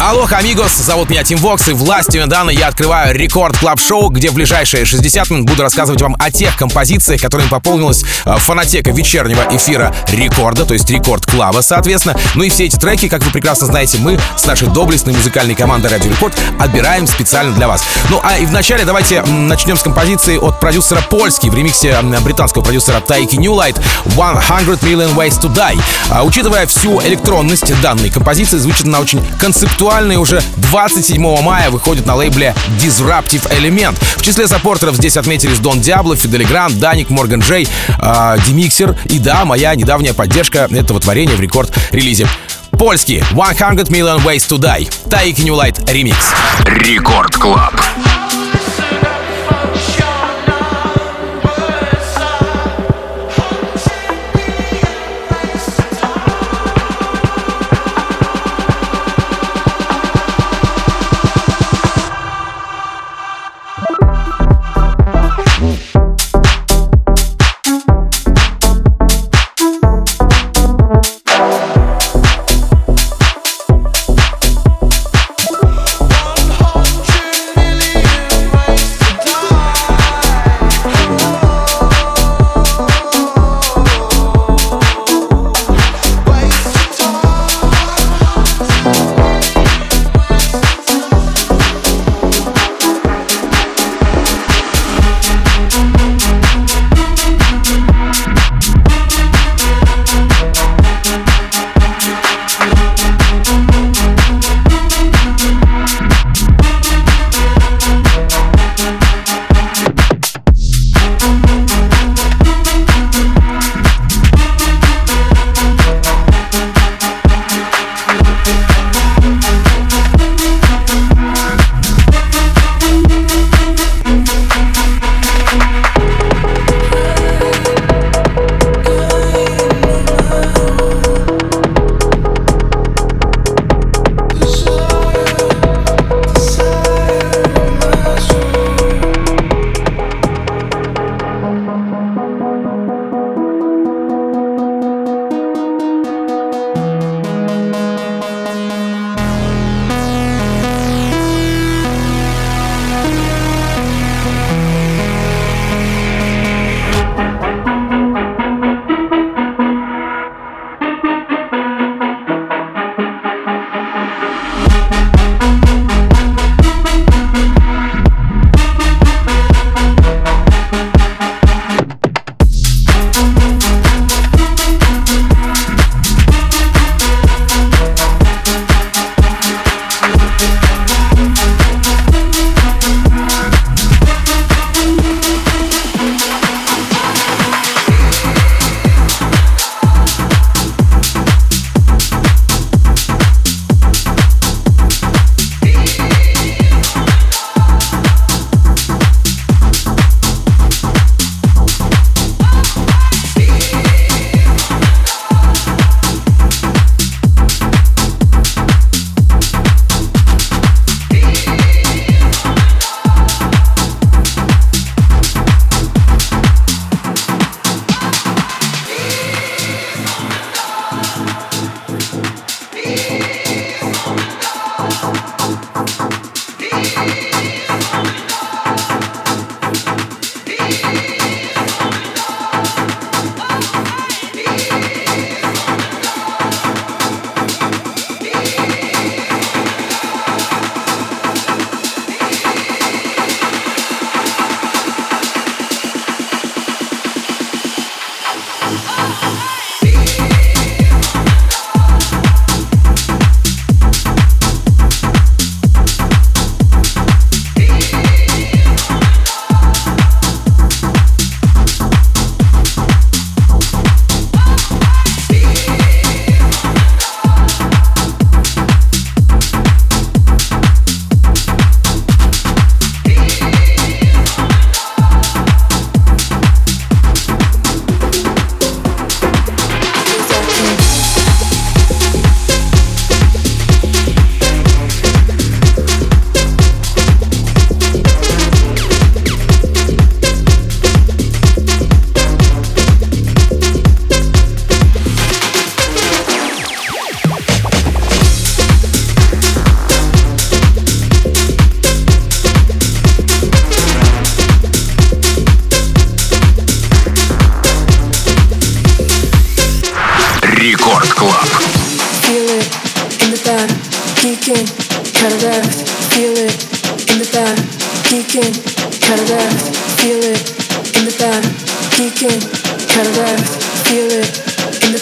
Алло, amigos, зовут меня Тим Вокс, и властью недавно я открываю Record Club Show где в ближайшие 60 минут буду рассказывать вам о тех композициях, которыми пополнилась э, фонотека вечернего эфира рекорда, то есть Record Club а, соответственно. Ну и все эти треки, как вы прекрасно знаете, мы с нашей доблестной музыкальной командой Радио Рекорд отбираем специально для вас. Ну а и вначале давайте начнем с композиции от продюсера Польски в ремиксе британского продюсера Тайки Ньюлайт «100 Million Ways to Die». А, учитывая всю электронность данной композиции, звучит она очень концептуально актуальный уже 27 мая выходит на лейбле Disruptive Element. В числе саппортеров здесь отметились Дон Диабло, Фидель Грант, Даник, Морган Джей, э, Демиксер и да, моя недавняя поддержка этого творения в рекорд-релизе. Польский 100 Million Ways to Die. Таики New Light ремикс. Рекорд Клаб.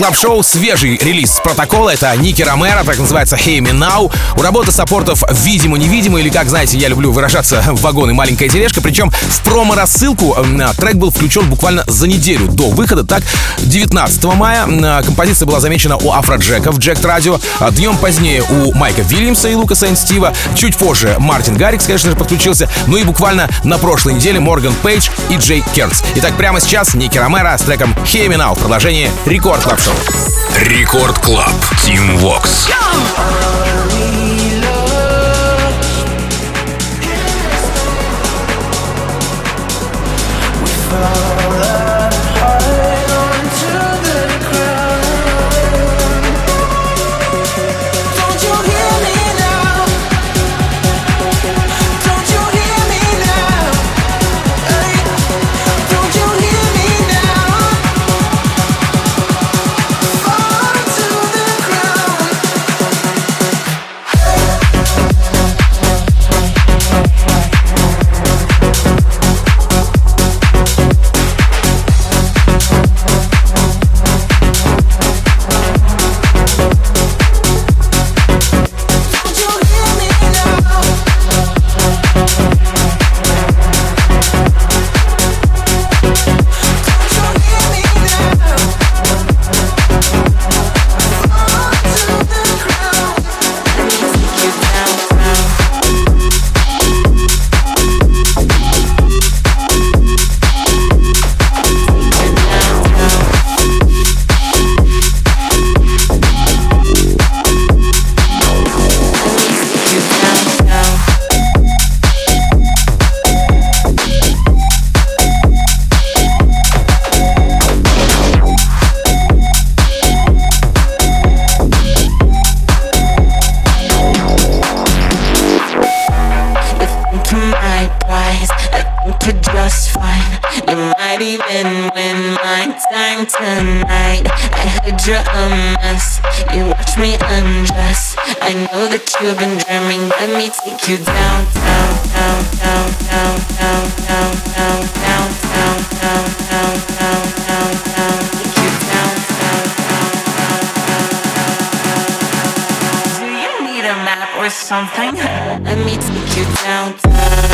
Club Show свежий релиз протокола. Это Ники Ромеро, так называется Hear Me Now. У работы support ов видимо-невидимо, или как знаете, я люблю выражаться, вагон и маленькая тележка. Причем в промо-рассылку трек был включен буквально за неделю до выхода. Так, 19 мая композиция была замечена у Афроджека в Jacked Radio. А днем позднее у Майка Вильямса и Лукаса and Стива. Чуть позже Мартин Гаррикс, конечно же, подключился. Ну и буквально на прошлой неделе Морган Пейдж и Джей Керц. Итак, прямо сейчас Ники Ромеро с треком Hear Me Now в продолжении Record Club. Рекорд Клаб. Тим Вокс. you're a mess. You watch me undress. I know that you've been dreaming. Let me take you down, down, down, down, down, down, down, down, down, down, down, down, down, down, down. Take you down, down, down, down, down, down. Do you need a map or something? Let me take you down, down.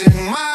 in my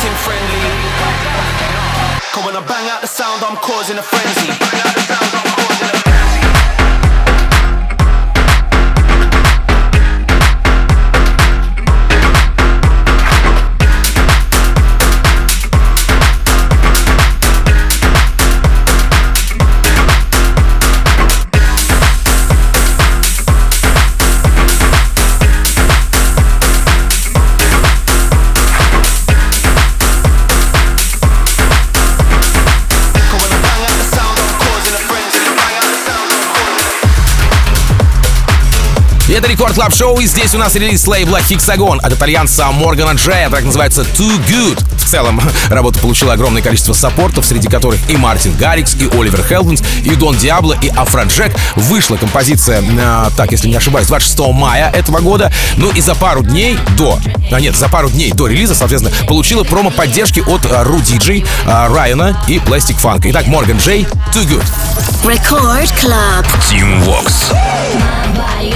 acting friendly. Cause when I bang out the sound, I'm causing a frenzy. Это Record Club Show, и здесь у нас релиз лейбла Hexagon от итальянца Моргана Джея, так называется Too Good. В целом, работа получила огромное количество support ов, среди которых и Мартин Гаррикс, и Оливер Хелденс, и Дон Диабло, и Афроджек. Вышла композиция, э, так, если не ошибаюсь, 26 мая этого года. Ну и за пару дней до, а нет, за пару дней до релиза, соответственно, получила промо-поддержки от э, Ру Диджей, э, Райана и Plastic Funk. Итак, Морган Джей, Too Good. Record Club. Team Vox. body,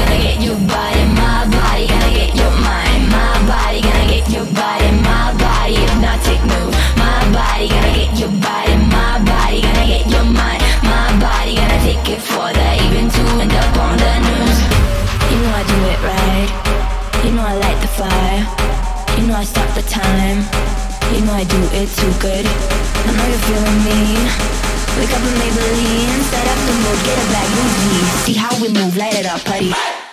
do it too good. I know you're feeling me. Wake up and Maybelline, set up the mood, get a bag, move. See how we move, light it up, buddy.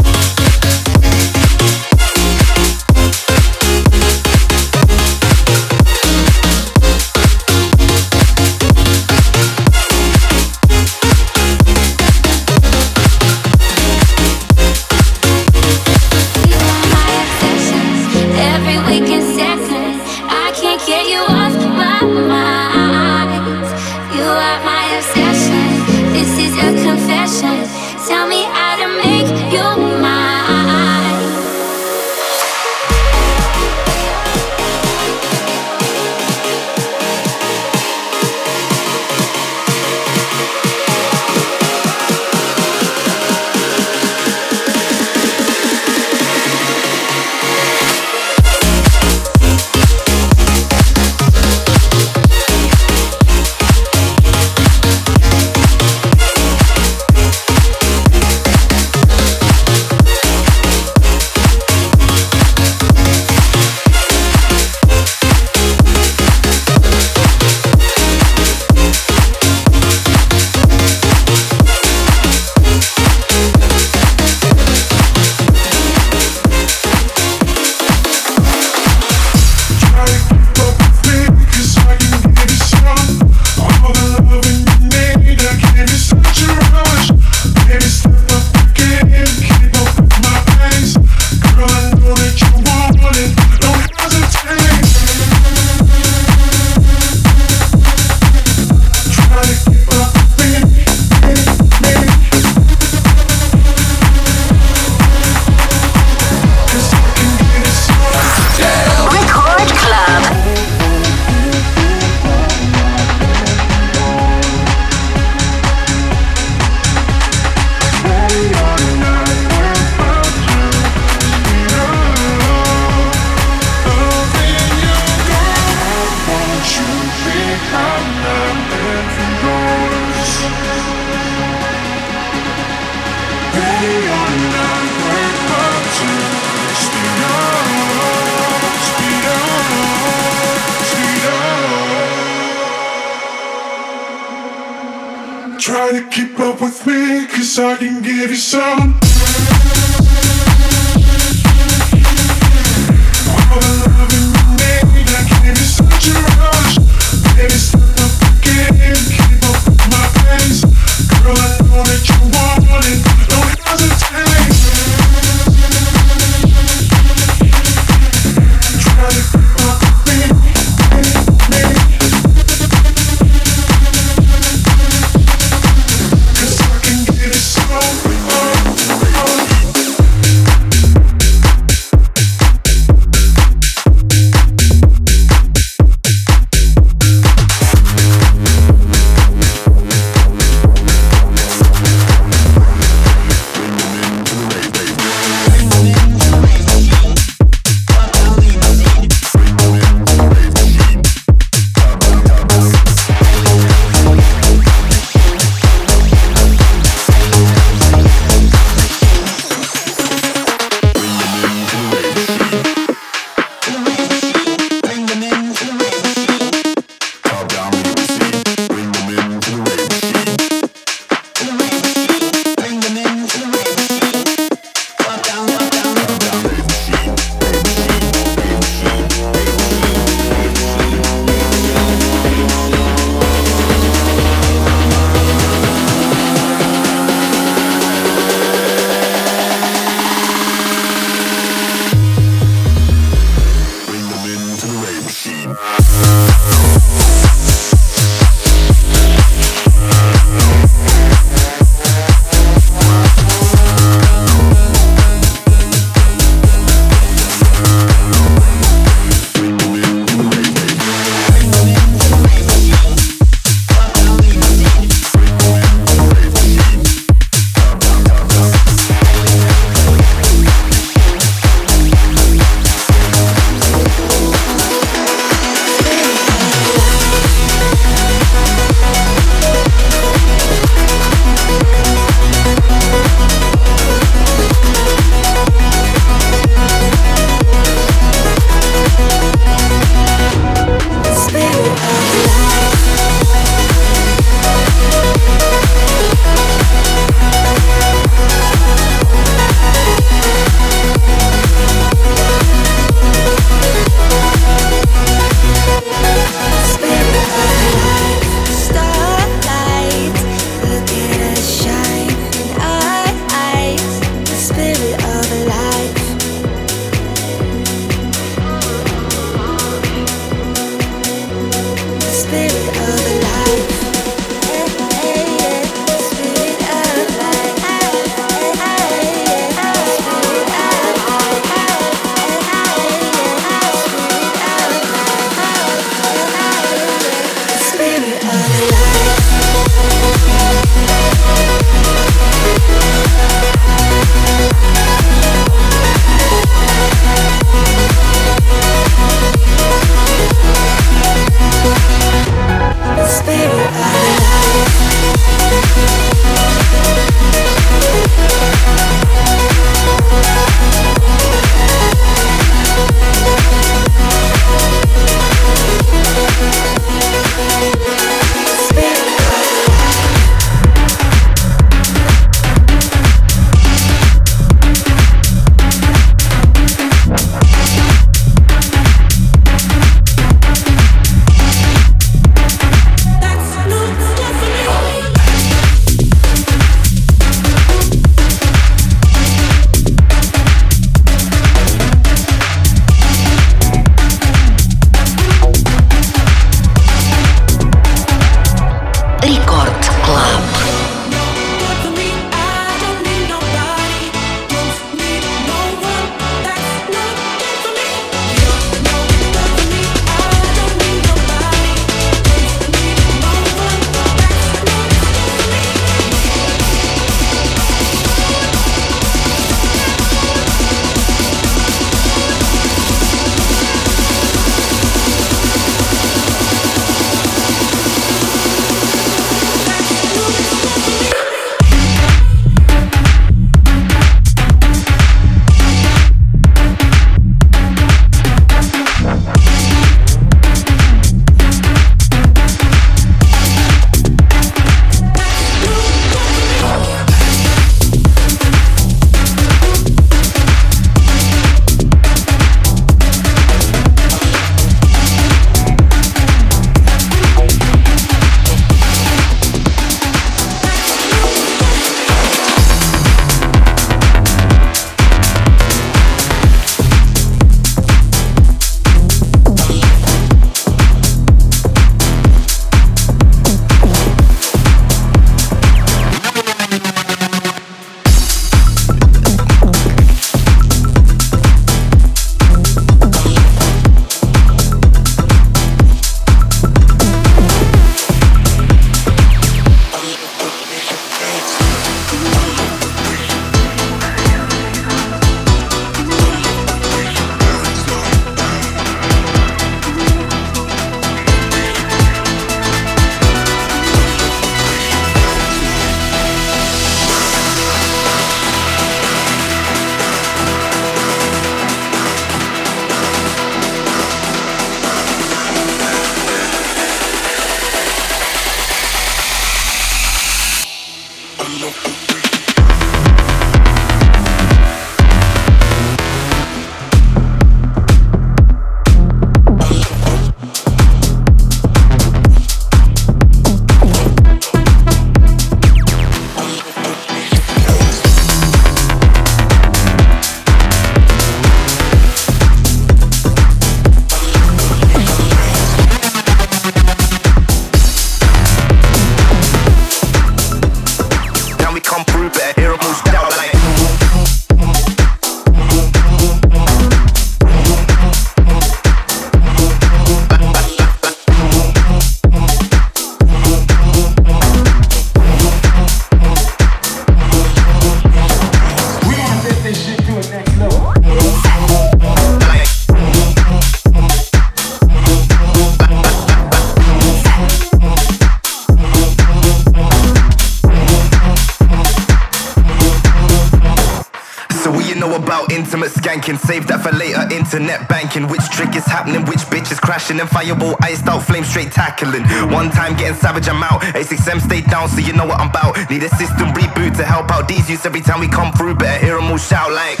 them fireball, iced out, flame straight tackling. One time getting savage, I'm out. A6M stay down, so you know what I'm about. Need a system reboot to help out these youths every time we come through. Better hear them all shout like.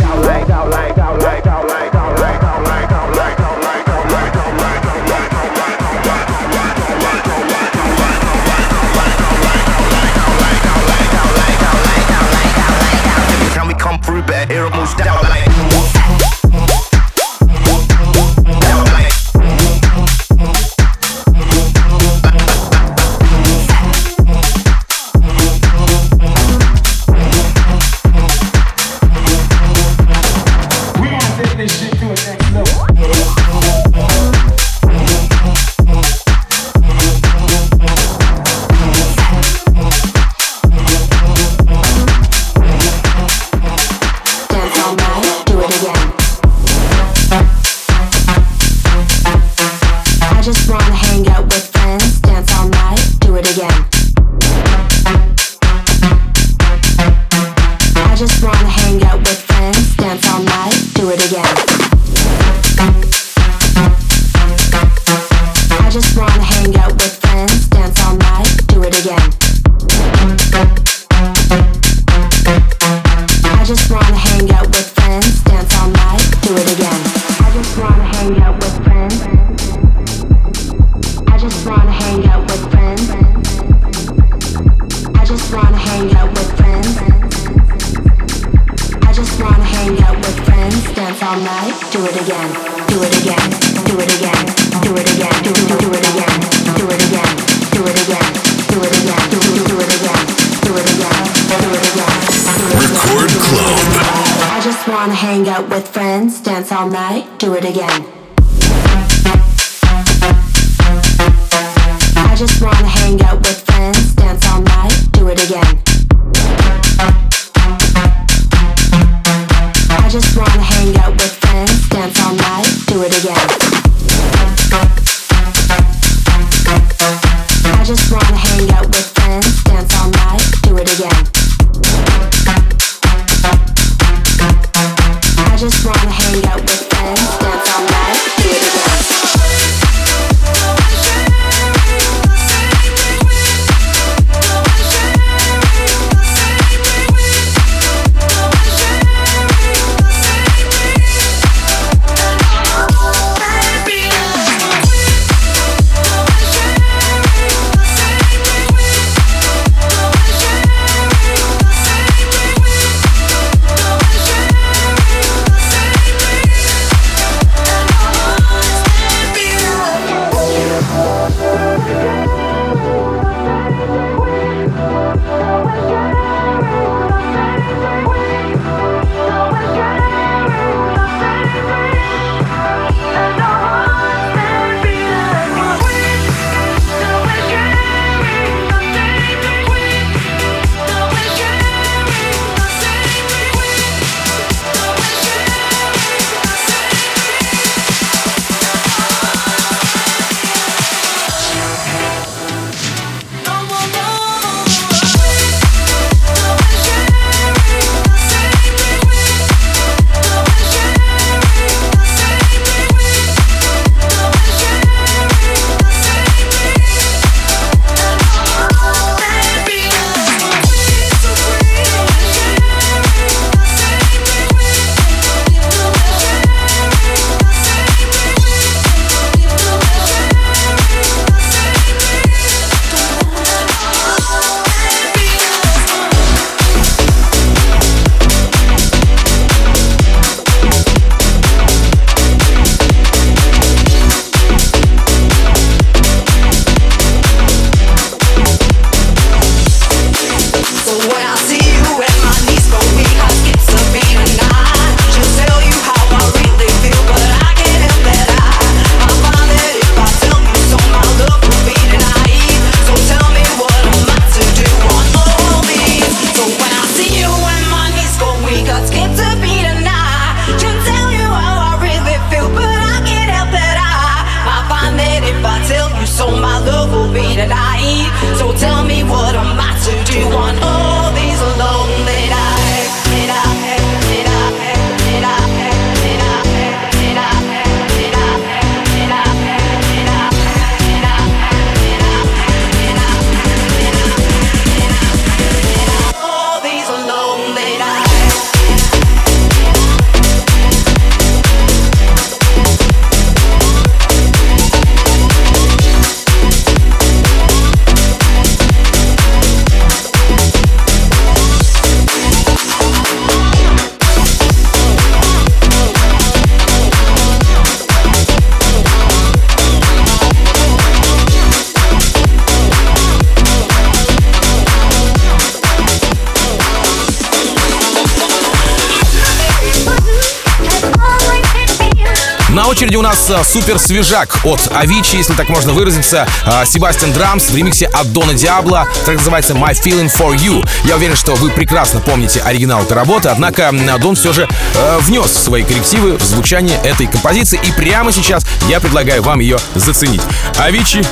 Нас а, супер свежак от Авичи, если так можно выразиться. А, Себастьян Драмс в ремиксе от Дона Диабло. Трек называется My Feeling For You. Я уверен, что вы прекрасно помните оригинал этой работы, однако м, Дон все же э, внес свои коррективы в звучание этой композиции. И прямо сейчас я предлагаю вам ее заценить. Авичи,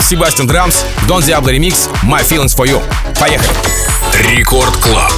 Себастьян Драмс, Дон Диабло ремикс My Feelings For You. Поехали! Record Club.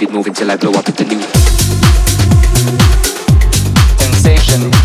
be moving till I blow up with the new sensation.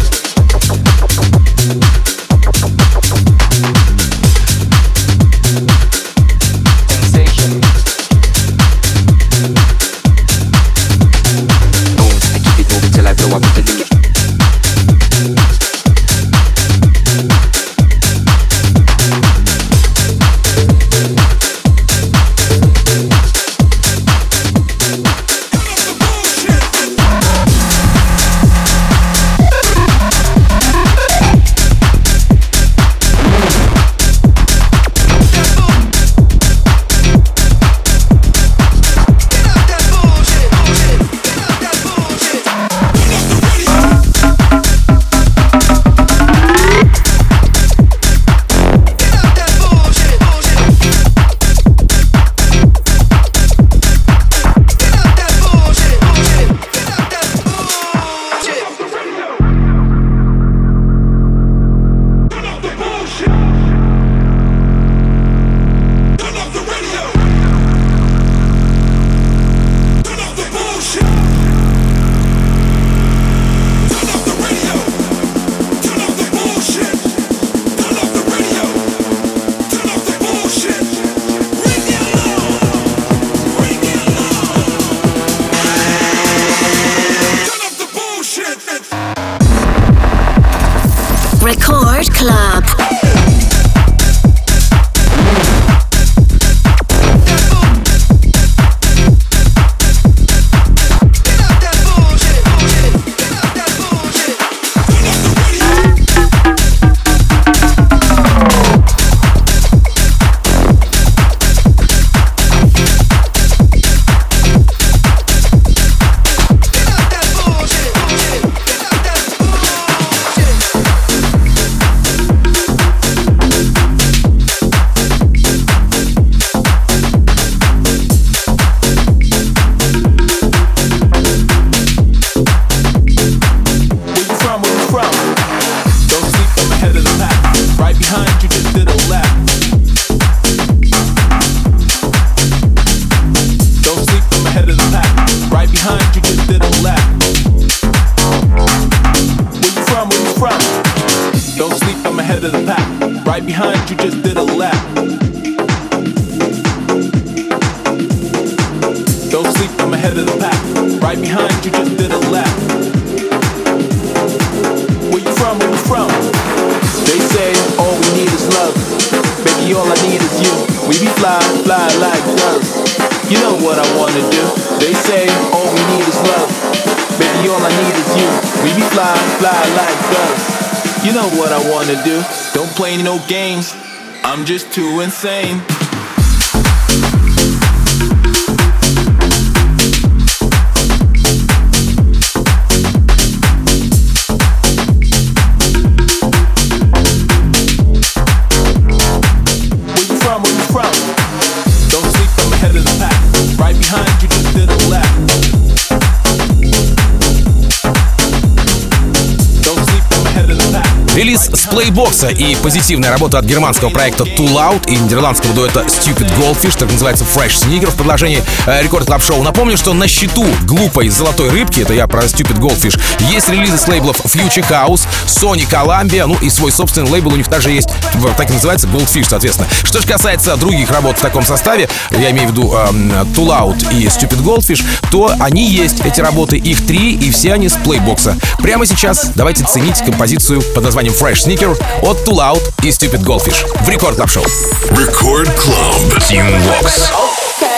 Коллективная работа от германского проекта Tool Out и нидерландского дуэта Stupid Goldfish, так называется Fresh Sneaker в продолжении э, рекорд клаб шоу Напомню, что на счету глупой золотой рыбки, это я про Stupid Goldfish, есть релизы с лейблов Future House, Sony Columbia, ну и свой собственный лейбл у них также есть, так и называется Goldfish, соответственно. Что же касается других работ в таком составе, я имею в виду эм, э, Too Loud и Stupid Goldfish, то они есть, эти работы, их три, и все они с плейбокса. Прямо сейчас давайте ценить композицию под названием Fresh Sneaker от Tool Out. и Stupid Goldfish в Рекорд Клаб Шоу. Record Club. Team Walks. The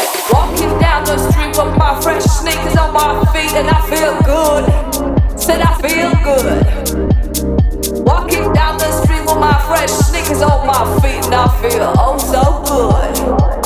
Walking down the street with my fresh sneakers on my feet and I feel oh so good.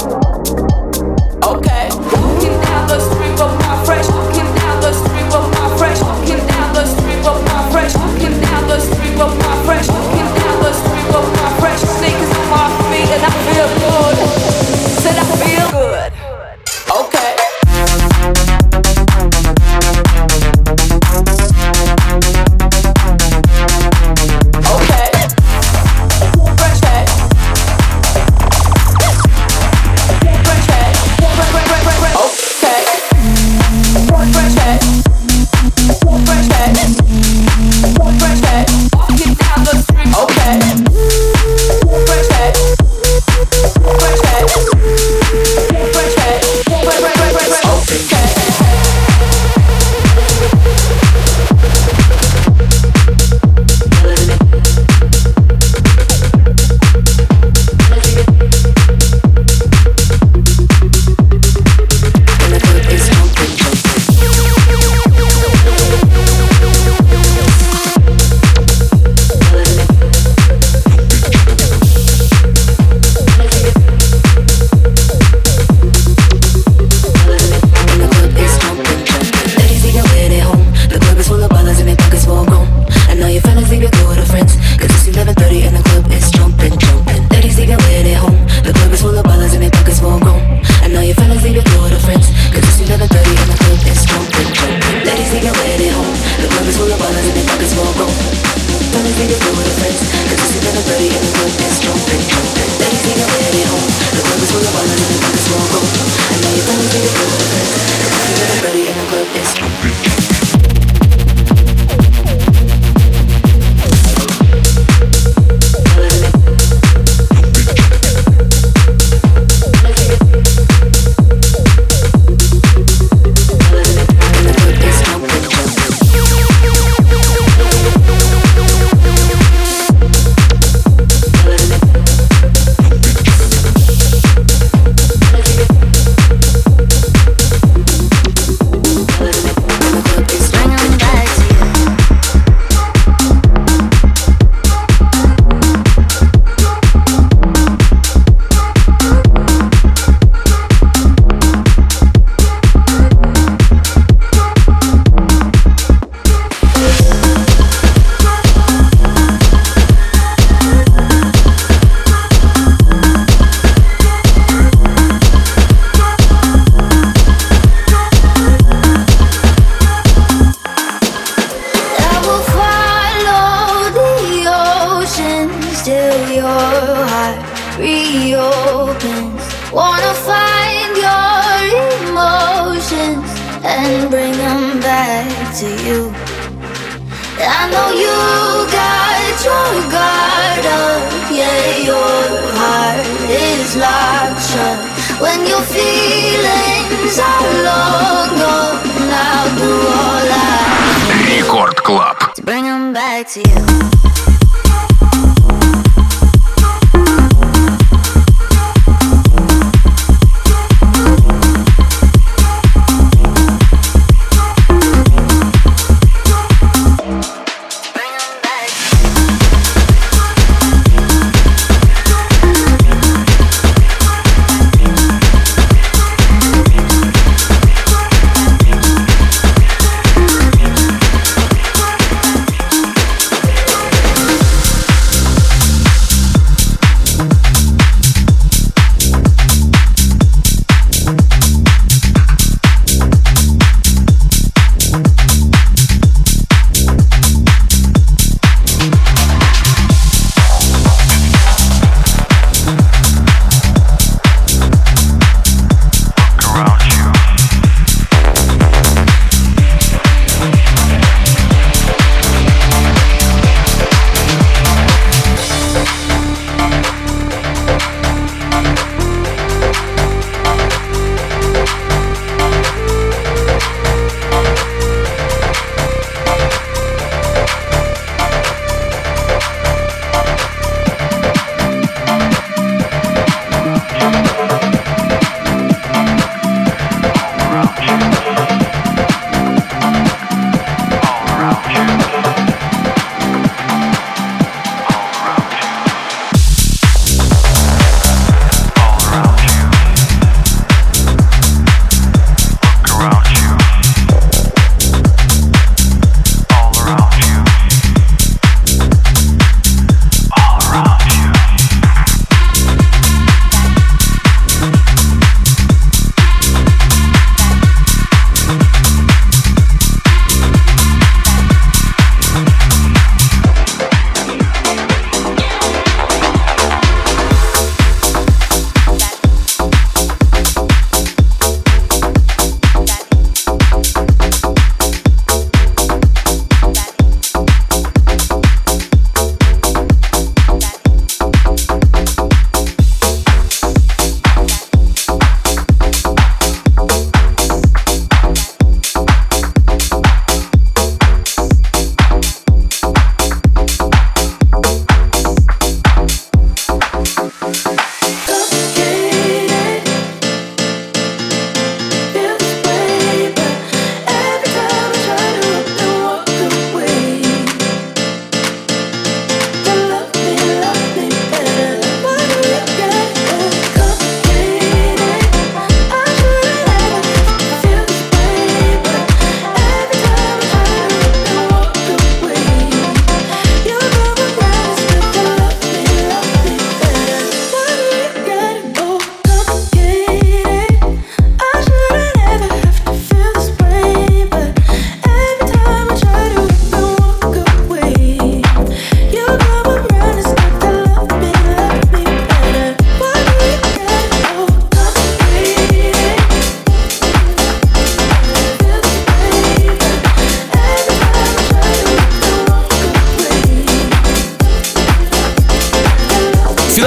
to you. I know you got your guard up, yeah, your heart is locked shut. When your feelings are long gone, I'll do all I Record Club. To bring them back to you.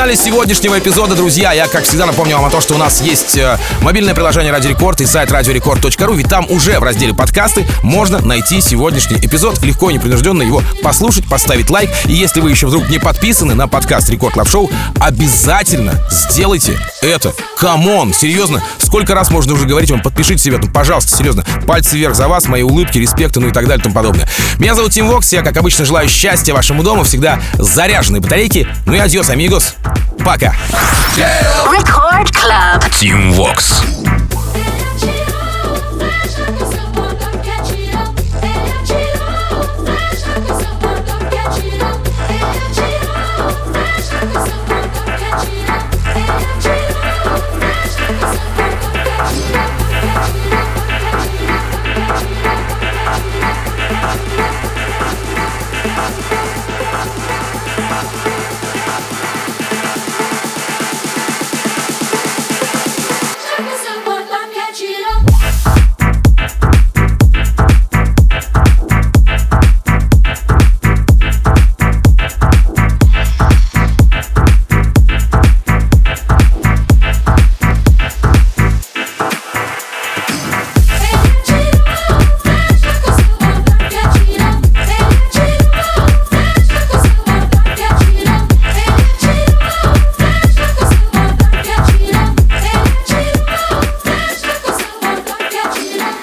Финале сегодняшнего эпизода, друзья, я, как всегда, напомню вам о том, что у нас есть э, мобильное приложение Радио Рекорд и сайт радиорекорд.ру, ведь там уже в разделе подкасты можно найти сегодняшний эпизод, легко и непринужденно его послушать, поставить лайк. И если вы еще вдруг не подписаны на подкаст Record Club Show, обязательно сделайте это. Come on, серьезно, сколько раз можно уже говорить вам, подпишите себя, ну, пожалуйста, серьезно, пальцы вверх за вас, мои улыбки, респекты, ну и так далее и тому подобное. Меня зовут Тим Вокс, я, как обычно, желаю счастья вашему дому, всегда заряженные батарейки. Ну и адьос, амигос. Пока. Record Club. Team Vox.